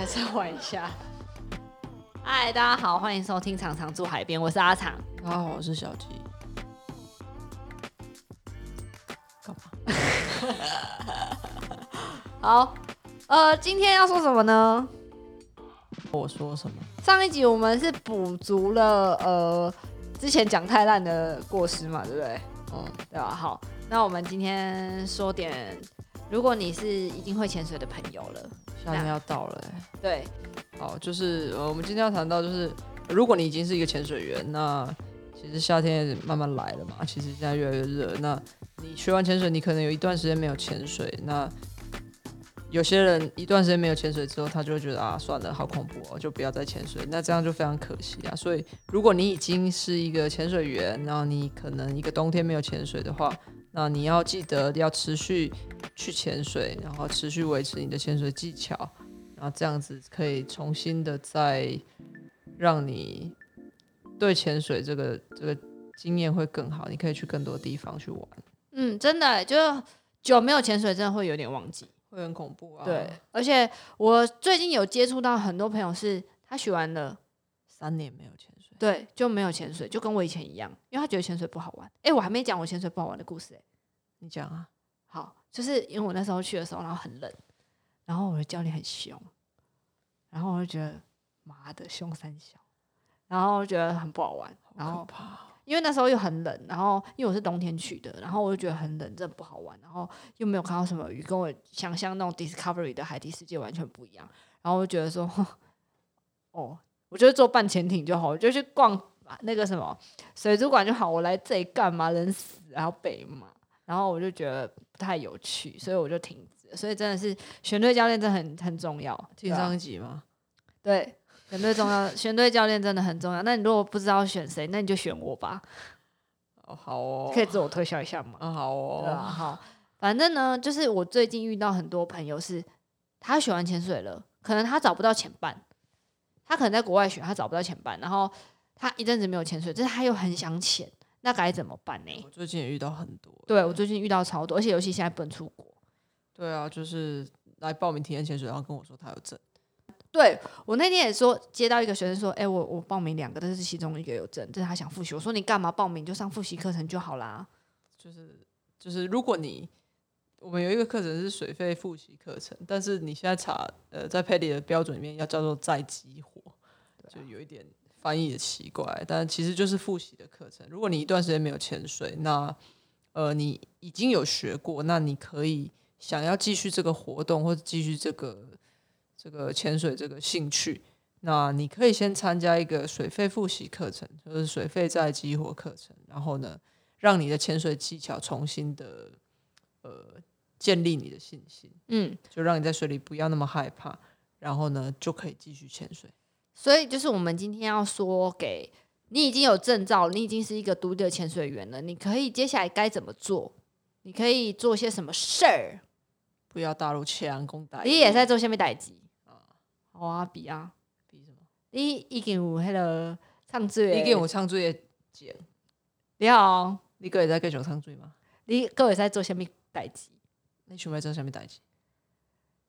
还是要玩一下。嗨，大家好，欢迎收听《常常住海边》，我是阿常。大家好，我是小吉。干嘛？好，呃，今天要说什么呢？我说什么？上一集我们是补足了呃之前讲太烂的过失嘛，对不对？嗯，对吧？好，那我们今天说点，如果你是已经会潜水的朋友了，夏天要到了、欸。对，好，就是呃，我们今天要谈到就是，如果你已经是一个潜水员，那其实夏天也慢慢来了嘛。其实现在越来越热，那你学完潜水，你可能有一段时间没有潜水。那有些人一段时间没有潜水之后，他就会觉得啊，算了，好恐怖哦，就不要再潜水。那这样就非常可惜啊。所以，如果你已经是一个潜水员，然后你可能一个冬天没有潜水的话，那你要记得要持续去潜水，然后持续维持你的潜水技巧。然后这样子可以重新的再让你对潜水这个这个经验会更好，你可以去更多地方去玩，嗯，真的，就久没有潜水，真的会有点忘记。会很恐怖啊。对，，而且我最近有接触到很多朋友，是他学完了，三年没有潜水，对，就没有潜水，就跟我以前一样，因为他觉得潜水不好玩。哎，我还没讲我潜水不好玩的故事哎。你讲啊，好，就是因为我那时候去的时候，然后很冷，然后我的教练很凶，然后我就觉得妈的凶三小，然后我就觉得很不好玩，然后。因为那时候又很冷，然后因为我是冬天去的，然后我就觉得很冷，真的不好玩，然后又没有看到什么鱼，跟我想象那种 Discovery 的海底世界完全不一样，然后我就觉得说，哦，我就坐半潜艇就好，我就去逛那个什么水族馆就好，我来这里干嘛？人死然后被嘛，然后我就觉得不太有趣，所以我就停止了。所以真的是选对教练真的很很重要，对啊听上一集吗？对，选对重要，选对教练真的很重要。那你如果不知道选谁，那你就选我吧，哦，好哦，可以自我推销一下吗？嗯，好对啊，哦，好，反正呢，就是我最近遇到很多朋友是，他学完潜水了，可能他找不到潜伴，他可能在国外学，他找不到潜伴，然后他一阵子没有潜水，但是他又很想潜，那该怎么办呢？我最近也遇到很多。对我最近遇到超多，而且尤其现在不能出国。对啊，就是来报名体验潜水，然后跟我说他有证。对我那天也说，接到一个学生说，哎、我我报名两个，但是其中一个有证，但是他想复习。我说你干嘛报名？就上复习课程就好啦。就是就是，如果你我们有一个课程是水费复习课程，但是你现在查呃在佩里的标准里面要叫做再激活，就有一点翻译的奇怪，但其实就是复习的课程。如果你一段时间没有潜水，那呃你已经有学过，那你可以想要继续这个活动或者继续这个这个潜水这个兴趣。那你可以先参加一个水费复习课程，就是水费再激活课程，然后呢，让你的潜水技巧重新的呃建立你的信心，嗯，就让你在水里不要那么害怕，然后呢就可以继续潜水。所以就是我们今天要说给你已经有证照，你已经是一个独立的潜水员了，你可以接下来该怎么做？你可以做些什么事儿？不要大陆强攻打。你也在做下面代志好啊，比啊，比什么？你已经有迄个唱水的，你给我唱最的剪，你好，你个也在继续唱最吗？你哥也在做下面代志？你想要做下面代志？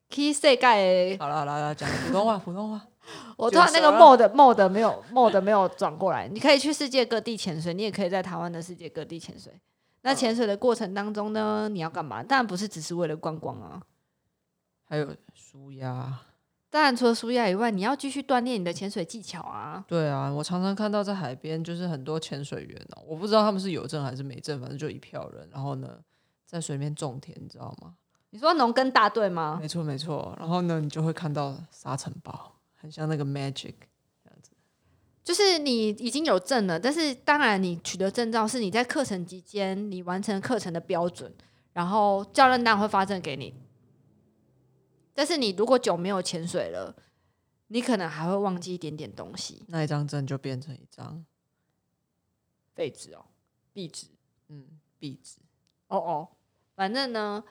去世界的，好了好了，好了讲普通话，普通话。我突然那个 mode mode 没有 mode 没有转过来。你可以去世界各地潜水，你也可以在台湾的世界各地潜水。那潜水的过程当中呢，你要干嘛？当然不是只是为了观光啊。还有舒压。当然，除了舒压以外，你要继续锻炼你的潜水技巧啊。对啊，我常常看到在海边，就是很多潜水员哦，我不知道他们是有证还是没证，反正就一票人，然后呢，在水面种田，你知道吗？你说农耕大队吗？没错没错，然后呢，你就会看到沙尘暴，很像那个 magic。就是你已经有证了，但是当然你取得证照是你在课程期间你完成课程的标准，然后教练当然会发证给你。但是你如果久没有潜水了，你可能还会忘记一点点东西，那一张证就变成一张废纸哦，壁纸。嗯壁纸。哦哦，反正呢，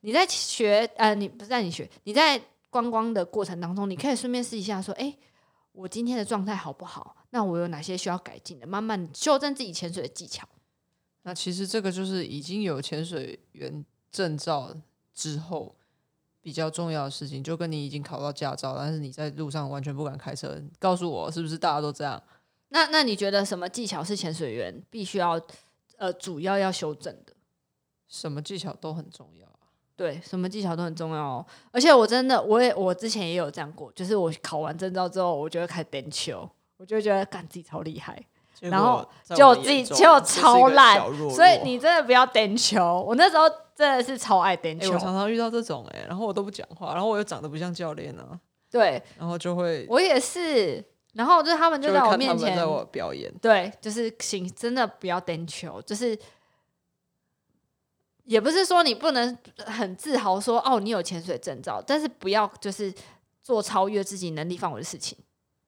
你在学呃，你不是在你学，你在观光的过程当中，你可以顺便试一下，说，哎，我今天的状态好不好？那我有哪些需要改进的？慢慢修正自己潜水的技巧。那其实这个就是已经有潜水员证照之后，比较重要的事情，就跟你已经考到驾照，但是你在路上完全不敢开车，告诉我是不是大家都这样？那那你觉得什么技巧是潜水员必须要呃主要要修正的？什么技巧都很重要啊。对，什么技巧都很重要哦。而且我真的，我也我之前也有这样过，就是我考完证照之后，我就会开始颠球，我就会觉得干自己超厉害，然后就我自己就超烂，所以你真的不要颠球。我那时候真的是超爱颠球，我常常遇到这种哎，然后我都不讲话，然后我又长得不像教练啊，对，然后就会我也是，然后就是他们就在我面前在我表演，对，就是请，真的不要颠球，就是。也不是说你不能很自豪说哦，你有潜水证照，但是不要就是做超越自己能力范围的事情。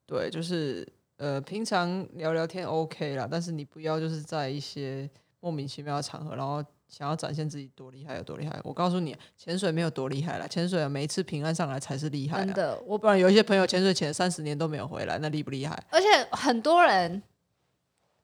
对，就是呃，平常聊聊天 OK 啦，但是你不要就是在一些莫名其妙的场合，然后想要展现自己多厉害有多厉害。我告诉你，潜水没有多厉害啦，潜水每一次平安上来才是厉害。真的，我不然有一些朋友潜水潜三十年都没有回来，那厉不厉害？而且很多人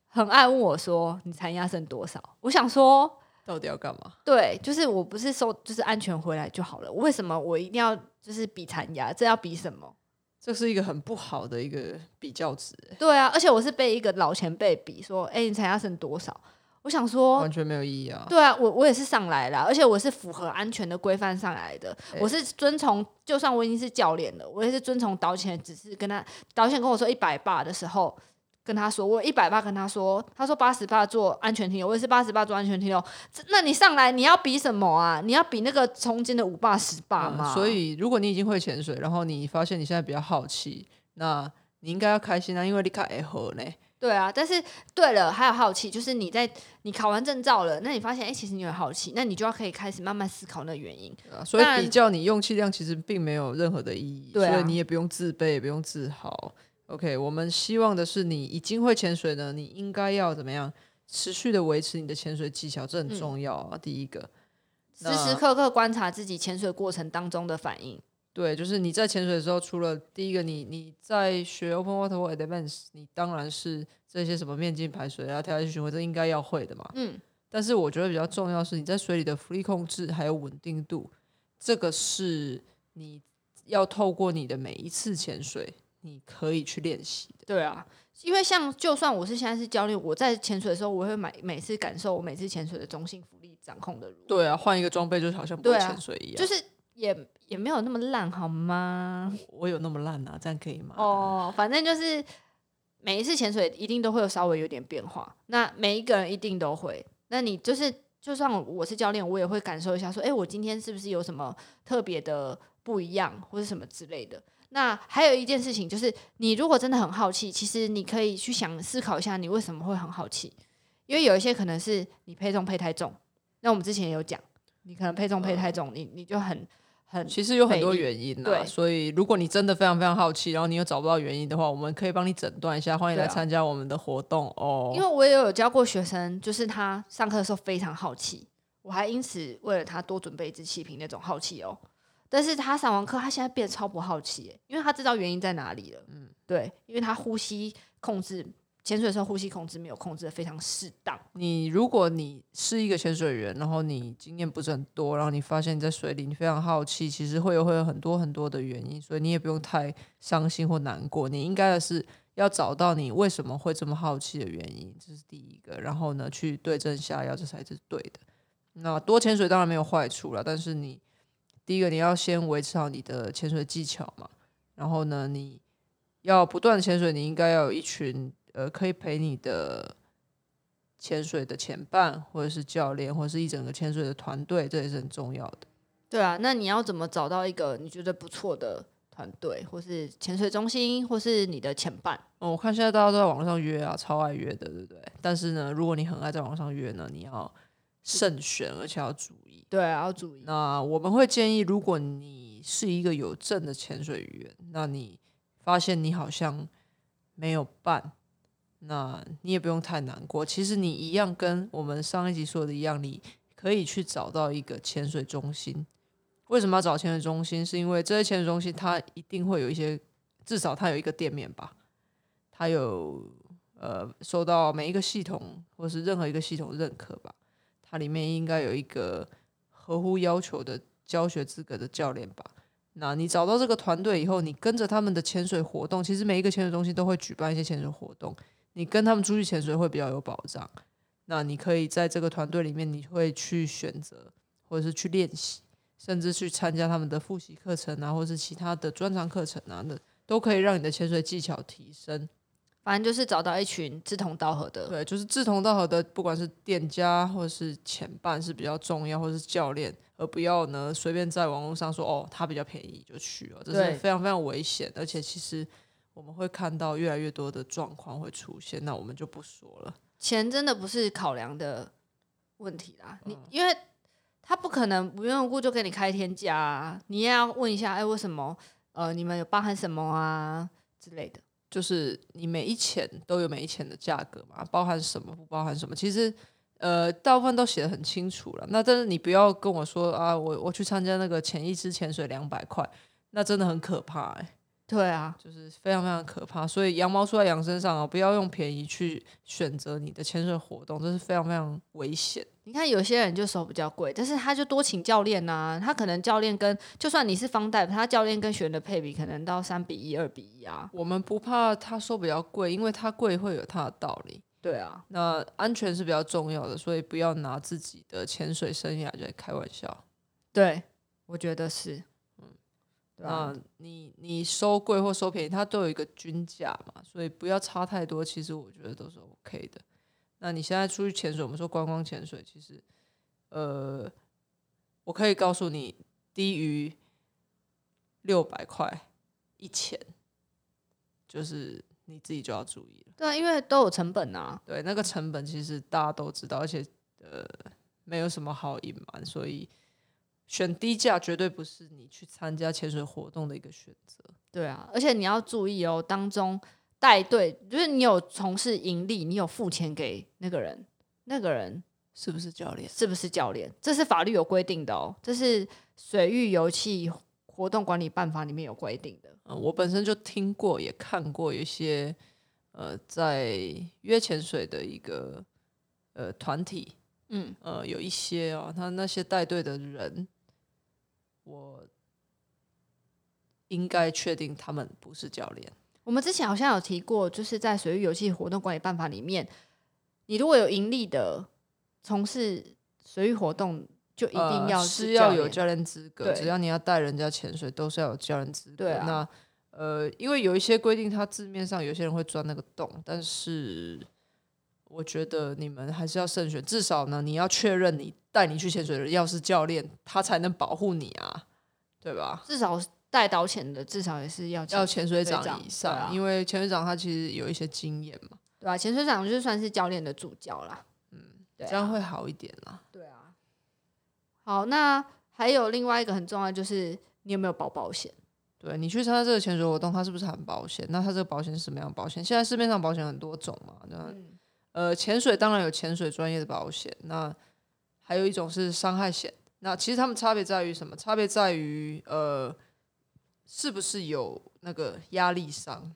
很爱问我说：“你残压剩多少？”我想说。到底要干嘛？对，就是我不是说就是安全回来就好了。为什么我一定要就是比残压？这要比什么？这是一个很不好的一个比较值。对啊，而且我是被一个老前辈比说，哎，你残压剩多少？我想说完全没有意义啊。对啊，我我也是上来了，而且我是符合安全的规范上来的。我是遵从，就算我已经是教练了，我也是遵从导潜只是，跟他导潜跟我说一百八的时候。跟他说，我一百八跟他说，他说八十八做安全停留，我也是八十八做安全停留。那你上来你要比什么啊？你要比那个中间的五八十八吗？所以如果你已经会潜水，然后你发现你现在比较好奇，那你应该要开心啊，因为你考 A 和呢。对啊，但是对了，还有好奇，就是你在你考完证照了，那你发现哎，其实你有好奇，那你就要可以开始慢慢思考那原因。所以比较你用气量其实并没有任何的意义，所以你也不用自卑，也不用自豪。OK，我们希望的是你已经会潜水呢，你应该要怎么样持续的维持你的潜水技巧，这很重要啊。第一个，时时刻刻观察自己潜水过程当中的反应。对，就是你在潜水的时候，除了第一个，你你在学 Open Water 或 Advance，你当然是这些什么面镜排水啊、跳下去巡回，这应该要会的嘛。嗯。但是我觉得比较重要是你在水里的浮力控制还有稳定度，这个是你要透过你的每一次潜水。你可以去练习的，对啊，因为像就算我是现在是教练，我在潜水的时候，我会每每次感受我每次潜水的中性浮力掌控的。对啊，换一个装备就好像不会潜水一样，就是也也没有那么烂，好吗？我有那么烂啊？这样可以吗？哦，反正就是每一次潜水一定都会有稍微有点变化，那每一个人一定都会。那你就是就算我是教练，我也会感受一下，说，哎，我今天是不是有什么特别的不一样，或者什么之类的。那还有一件事情，就是你如果真的很好奇，其实你可以去想思考一下，你为什么会很好奇？因为有一些可能是你配重配太重。那我们之前也有讲，你可能配重配太重，你你就很很其实有很多原因呐。所以如果你真的非常非常好奇，然后你又找不到原因的话，我们可以帮你诊断一下。欢迎来参加我们的活动哦。因为我也有教过学生，就是他上课的时候非常好奇，我还因此为了他多准备一支气瓶那种好奇哦。但是他上完课，他现在变得超不好奇，因为他知道原因在哪里了。嗯，对，因为他呼吸控制，潜水的时候呼吸控制没有控制的非常适当。你如果你是一个潜水员，然后你经验不是很多，然后你发现你在水里你非常好奇，其实会有会有很多很多的原因，所以你也不用太伤心或难过。你应该的是要找到你为什么会这么好奇的原因，这是第一个。然后呢，去对症下药，这才是对的。那多潜水当然没有坏处了，但是你。第一个，你要先维持好你的潜水技巧嘛。然后呢，你要不断潜水，你应该要有一群呃可以陪你的潜水的前伴，或者是教练，或者是一整个潜水的团队，这也是很重要的。对啊，那你要怎么找到一个你觉得不错的团队，或是潜水中心，或是你的前伴？哦，我看现在大家都在网络上约啊，超爱约的，对不对？但是呢，如果你很爱在网上约呢，你要慎选，而且要注意。对，要注意。那我们会建议，如果你是一个有证的潜水员，那你发现你好像没有办，那你也不用太难过。其实你一样跟我们上一集说的一样，你可以去找到一个潜水中心。为什么要找潜水中心？是因为这些潜水中心它一定会有一些，至少它有一个店面吧，它有呃受到每一个系统或是任何一个系统认可吧，它里面应该有一个。合乎要求的教学资格的教练吧。那你找到这个团队以后，你跟着他们的潜水活动，其实每一个潜水中心都会举办一些潜水活动，你跟他们出去潜水会比较有保障。那你可以在这个团队里面，你会去选择，或者是去练习，甚至去参加他们的复习课程啊，或是其他的专长课程啊，那都可以让你的潜水技巧提升。反正就是找到一群志同道合的，对，就是志同道合的，不管是店家或者是前伴是比较重要，或者是教练，而不要呢随便在网络上说哦，他比较便宜就去了，这是非常非常危险。而且其实我们会看到越来越多的状况会出现，那我们就不说了。钱真的不是考量的问题啦，你因为他不可能无缘无故就给你开天价啊，你也要问一下，哎，为什么？呃，你们有包含什么啊之类的？就是你每一钱都有每一钱的价格嘛，包含什么不包含什么，其实呃大部分都写的很清楚了。那但是你不要跟我说啊，我我去参加那个潜意识潜水两百块，那真的很可怕哎。对啊，就是非常非常可怕，所以羊毛出在羊身上啊！不要用便宜去选择你的潜水活动，这是非常非常危险。你看有些人就手比较贵，但是他就多请教练呐，他可能教练跟就算你是方代，他教练跟学员的配比可能到三比一、二比一啊。我们不怕他说比较贵，因为他贵会有他的道理。对啊，那安全是比较重要的，所以不要拿自己的潜水生涯在开玩笑。对，我觉得是。那你你收贵或收便宜，它都有一个均价嘛，所以不要差太多。其实我觉得都是 OK 的。那你现在出去潜水，我们说观光潜水，其实呃，我可以告诉你，低于六百块一潜，就是你自己就要注意了。对啊，因为都有成本啊。对，那个成本其实大家都知道，而且呃，没有什么好隐瞒，所以。选低价绝对不是你去参加潜水活动的一个选择。对啊，而且你要注意哦，当中带队就是你有从事盈利，你有付钱给那个人，那个人是不是教练？是不是教练？这是法律有规定的哦，这是水域油气活动管理办法里面有规定的。嗯，我本身就听过，也看过一些呃，在约潜水的一个呃团体，嗯呃，有一些哦，他那些带队的人。我应该确定他们不是教练。我们之前好像有提过，就是在水域游戏活动管理办法里面，你如果有盈利的从事水域活动，就一定要是要有教练资格。只要你要带人家潜水，都是要有教练资格。那呃，因为有一些规定，它字面上有些人会钻那个洞，但是我觉得你们还是要慎选。至少呢，你要确认你。带你去潜水的要是教练，他才能保护你啊，对吧？至少带导潜的，至少也是要要潜水长以上，因为潜水长他其实有一些经验嘛，对吧？潜水长就算是教练的助教啦，嗯，这样会好一点啦。对啊，好，那还有另外一个很重要，就是你有没有保保险？对你去参加这个潜水活动，它是不是含保险？那它这个保险是什么样的保险？现在市面上保险很多种嘛，那呃，潜水当然有潜水专业的保险，那。还有一种是伤害险，那其实他们差别在于什么？差别在于呃，是不是有那个压力伤？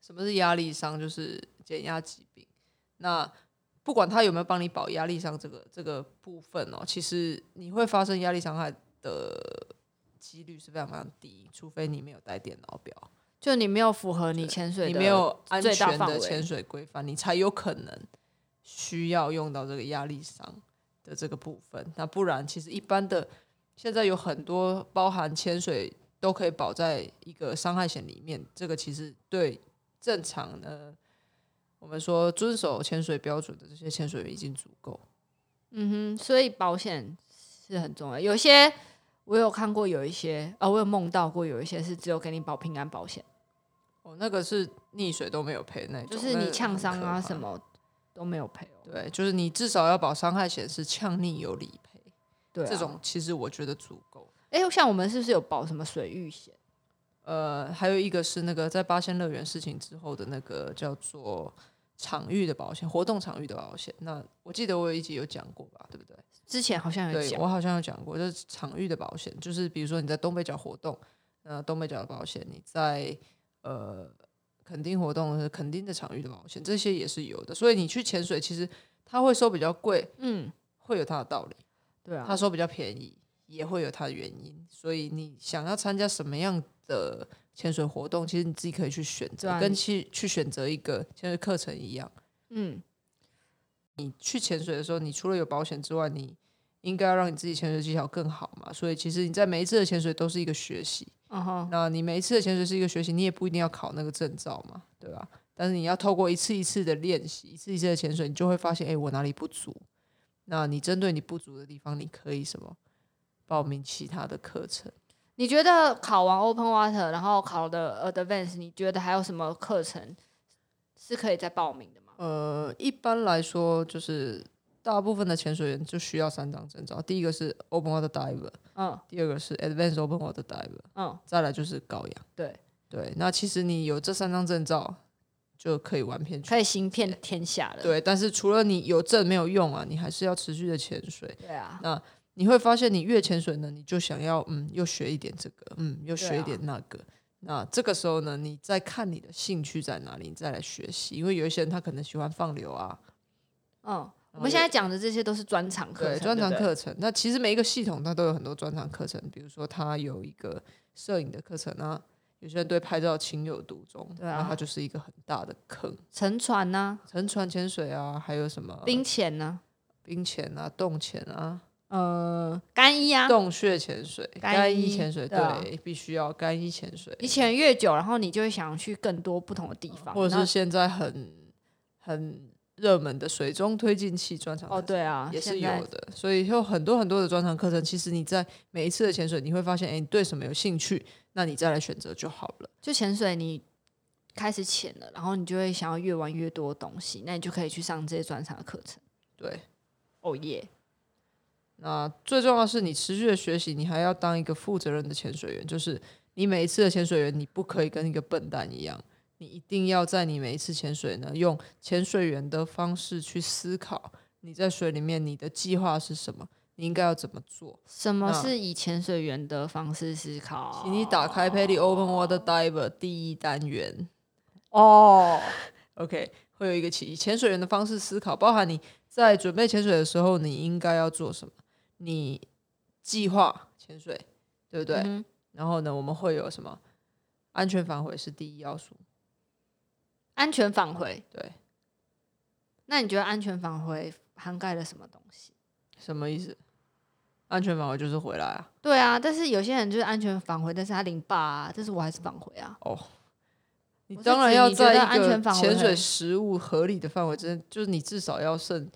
什么是压力伤？就是减压疾病。那不管他有没有帮你保压力伤这个这个部分哦，其实你会发生压力伤害的几率是非常非常低，除非你没有带电脑表，就你没有符合你潜水你没有安全的潜水规范，你才有可能需要用到这个压力伤。的这个部分，那不然其实一般的现在有很多包含潜水都可以保在一个伤害险里面，这个其实对正常的我们说遵守潜水标准的这些潜水员已经足够。嗯哼，所以保险是很重要。有些我有看过，有一些啊，我有梦到过，有一些是只有给你保平安保险。哦，那个是溺水都没有赔那种，就是你呛伤啊什么。都没有赔哦。对，就是你至少要保伤害险，是呛溺有理赔。对，这种其实我觉得足够。哎，像我们是不是有保什么水域险？呃，还有一个是那个在八仙乐园事情之后的那个叫做场域的保险，活动场域的保险。那我记得我有一集有讲过吧，对不对？之前好像有讲，我好像有讲过，就是场域的保险，就是比如说你在东北角活动，呃，东北角的保险，你在呃。垦丁活动是肯定的场域的保险，这些也是有的。所以你去潜水，其实他会收比较贵，嗯，会有他的道理。对啊，他收比较便宜，也会有它的原因。所以你想要参加什么样的潜水活动，其实你自己可以去选择，跟去去选择一个潜水课程一样。嗯，你去潜水的时候，你除了有保险之外，你应该要让你自己潜水技巧更好嘛。所以其实你在每一次的潜水都是一个学习。嗯哼，那你每一次的潜水是一个学习，你也不一定要考那个证照嘛，对吧？但是你要透过一次一次的练习，一次一次的潜水，你就会发现，哎、我哪里不足？那你针对你不足的地方，你可以什么报名其他的课程？你觉得考完 Open Water，然后考的 Advance，你觉得还有什么课程是可以再报名的吗？呃，一般来说，就是大部分的潜水员就需要三张证照，第一个是 Open Water Diver，嗯第二个是 Advanced Open Water Diver，嗯，再来就是高氧。对，对，那其实你有这三张证照就可以玩遍全可以行遍天下了。对，但是除了你有证没有用啊，你还是要持续的潜水。对啊，那你会发现，你越潜水呢，你就想要嗯，又学一点这个，嗯，又学一点那个。那这个时候呢，你再看你的兴趣在哪里，你再来学习。因为有一些人他可能喜欢放流啊，嗯，我们现在讲的这些都是专场课程，专长对不对课程。那其实每一个系统它都有很多专场课程，比如说它有一个摄影的课程啊，有些人对拍照情有独钟，对啊那它就是一个很大的坑。沉船呢、沉船潜水啊，还有什么冰潜呢、冰潜啊、洞潜啊。呃，干衣啊，洞穴潜水、干干衣衣潜水，对，必须要干衣潜水，你潜越久，然后你就会想去更多不同的地方，或者是现在很很热门的水中推进器专场哦，对啊，也是有的，所以有很多很多的专场课程。其实你在每一次的潜水，你会发现，哎，你对什么有兴趣，那你再来选择就好了。就潜水你。开始潜了，然后你就会想要越玩越多东西，那你就可以去上这些专场的课程。对，哦耶！那最重要的是你持续的学习，你还要当一个负责任的潜水员，就是你每一次的潜水员，你不可以跟一个笨蛋一样，你一定要在你每一次潜水呢，用潜水员的方式去思考你在水里面你的计划是什么，你应该要怎么做。什么是以潜水员的方式思考？请你打开 Paddy Open Water Diver 第一单元哦，，OK，会有一个起以潜水员的方式思考，包含你在准备潜水的时候，你应该要做什么，你计划潜水，对不对？嗯然后呢，我们会有什么？安全返回是第一要素。安全返回。对，那你觉得安全返回涵盖了什么东西？什么意思？安全返回就是回来啊。对啊，但是有些人就是安全返回，但是他零八啊，但是我还是返回啊。哦，你当然要在安全个返回潜水食物合理的范围之内，就是你至少要剩，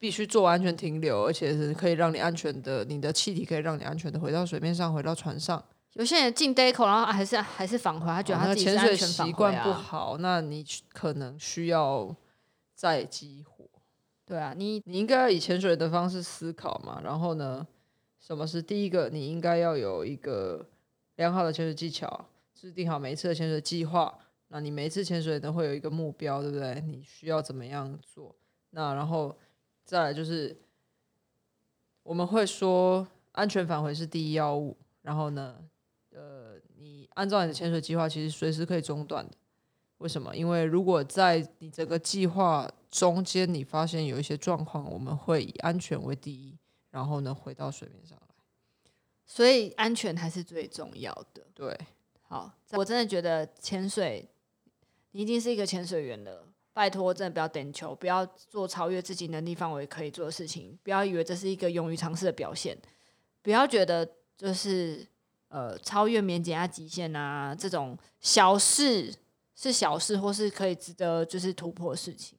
必须做安全停留，而且是可以让你安全的，你的气体可以让你安全的回到水面上，回到船上。有些人进口，然后还是还是返回，他觉得他自己是潜水习惯不啊。好，那你可能需要再激活。对啊，你你应该要以潜水的方式思考嘛。然后呢，什么是第一个？你应该要有一个良好的潜水技巧，制定好每一次的潜水计划。那你每一次潜水呢，会有一个目标，对不对？你需要怎么样做？那然后再来就是，我们会说安全返回是第一要务。然后呢，呃，你按照你的潜水计划，其实随时可以中断的。为什么？因为如果在你整个计划中间你发现有一些状况，我们会以安全为第一，然后呢回到水面上来。所以安全还是最重要的。对，好，我真的觉得潜水，你已经是一个潜水员了。拜托，真的不要点球，不要做超越自己能力范围可以做的事情，不要以为这是一个勇于尝试的表现，不要觉得就是呃超越免减压极限啊这种小事是小事，或是可以值得就是突破的事情。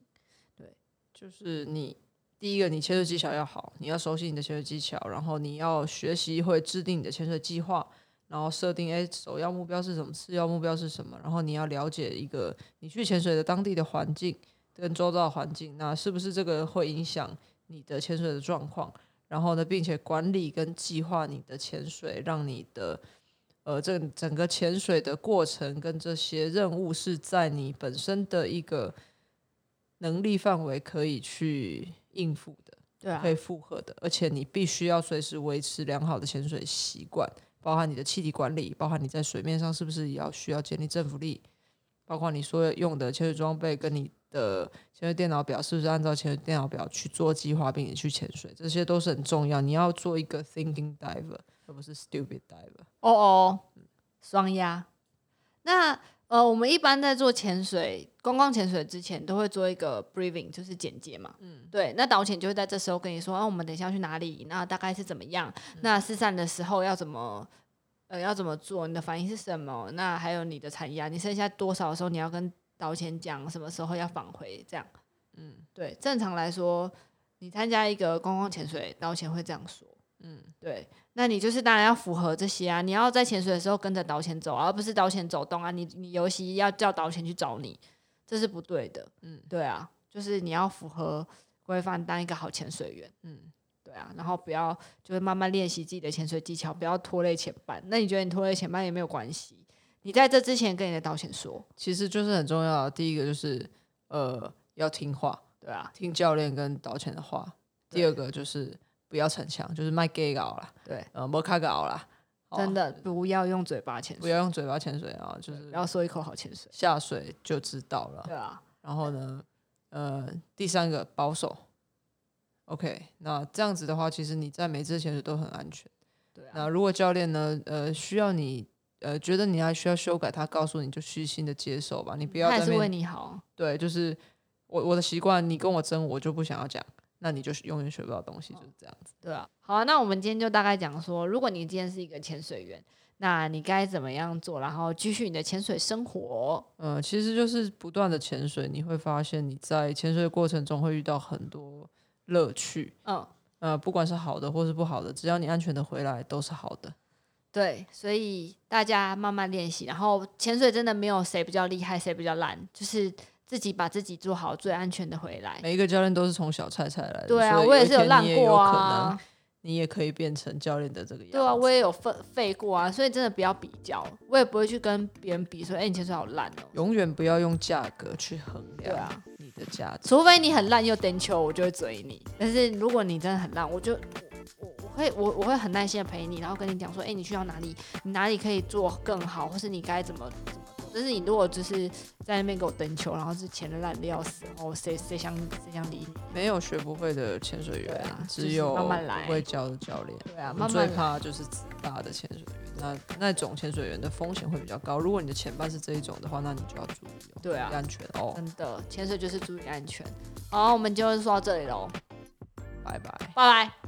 对就是你第一个，你潜水技巧要好，你要熟悉你的潜水技巧，然后你要学习会制定你的潜水计划，然后设定诶首要目标是什么，次要目标是什么，然后你要了解一个你去潜水的当地的环境跟周遭的环境，那是不是这个会影响你的潜水的状况？然后呢，并且管理跟计划你的潜水，让你的呃这整个潜水的过程跟这些任务是在你本身的一个能力范围可以去应付的。对啊可，以负荷的，而且你必须要随时维持良好的潜水习惯，包含你的气体管理，包含你在水面上是不是也要需要建立正浮力，包括你所有用的潜水装备跟你的潜水电脑表是不是按照潜水电脑表去做计划，并且去潜水，这些都是很重要。你要做一个 thinking diver，而不是 stupid diver。哦哦，双压。那呃，我们一般在做潜水、观光潜水之前，都会做一个 briefing，就是简介嘛。嗯，对。那导潜就会在这时候跟你说，啊，我们等一下要去哪里？那大概是怎么样？那失散的时候要怎么？呃，要怎么做？你的反应是什么？那还有你的残压，你剩下多少的时候，你要跟导潜讲什么时候要返回？这样，嗯，对。正常来说，你参加一个观光潜水，导潜会这样说，嗯，对。那你就是当然要符合这些啊，你要在潜水的时候跟着导潜走，而不是导潜走动啊。你你游戏要叫导潜去找你，这是不对的，嗯，对啊，就是你要符合规范，当一个好潜水员，嗯。对啊，然后不要就是慢慢练习自己的潜水技巧，不要拖累前半。那你觉得你拖累前半也没有关系？你在这之前跟你的导潜说，其实就是很重要的。第一个就是呃要听话，对啊，听教练跟导潜的话。第二个就是不要逞强，就是卖 gay 搞啦，对，呃，莫卡搞啦，真的不要用嘴巴潜水，不要用嘴巴潜水啊，就是不要说一口好潜水，下水就知道了。对啊，然后呢，呃，第三个保守。OK，那这样子的话，其实你在每次潜水都很安全。对啊。那如果教练呢，呃，需要你，呃，觉得你还需要修改，他告诉你就虚心的接受吧，你不要。他是为你好。对，就是我我的习惯，你跟我争，我就不想要讲，那你就是永远学不到东西，就是这样子。对啊。好啊，那我们今天就大概讲说，如果你今天是一个潜水员，那你该怎么样做，然后继续你的潜水生活？嗯，其实就是不断的潜水，你会发现你在潜水的过程中会遇到很多。乐趣，嗯，呃，不管是好的或是不好的，只要你安全的回来，都是好的。对，所以大家慢慢练习，然后潜水真的没有谁比较厉害，谁比较烂，就是自己把自己做好，最安全的回来。每一个教练都是从小菜菜来的，对啊，我也是有烂过啊。你也可以变成教练的这个样子。对啊，我也有废废过啊，所以真的不要比较，我也不会去跟别人比，说，哎，你潜水好烂哦。永远不要用价格去衡量。对啊。的价值，除非你很烂又登球，我就会追你。但是如果你真的很烂，我就我我会我我会很耐心的陪你，然后跟你讲说，哎，你去到哪里，你哪里可以做更好，或是你该怎么。但是你如果就是在那边给我登球，然后是潜的烂的要死，然后谁谁想谁想理你？没有学不会的潜水员，只有慢慢来不会教的教练。对啊，慢慢最怕就是自大的潜水员。那那种潜水员的风险会比较高。如果你的前半是这一种的话，那你就要注意哦。对啊，安全哦。真的，潜水就是注意安全。好，我们今天就说到这里喽，拜拜，拜拜。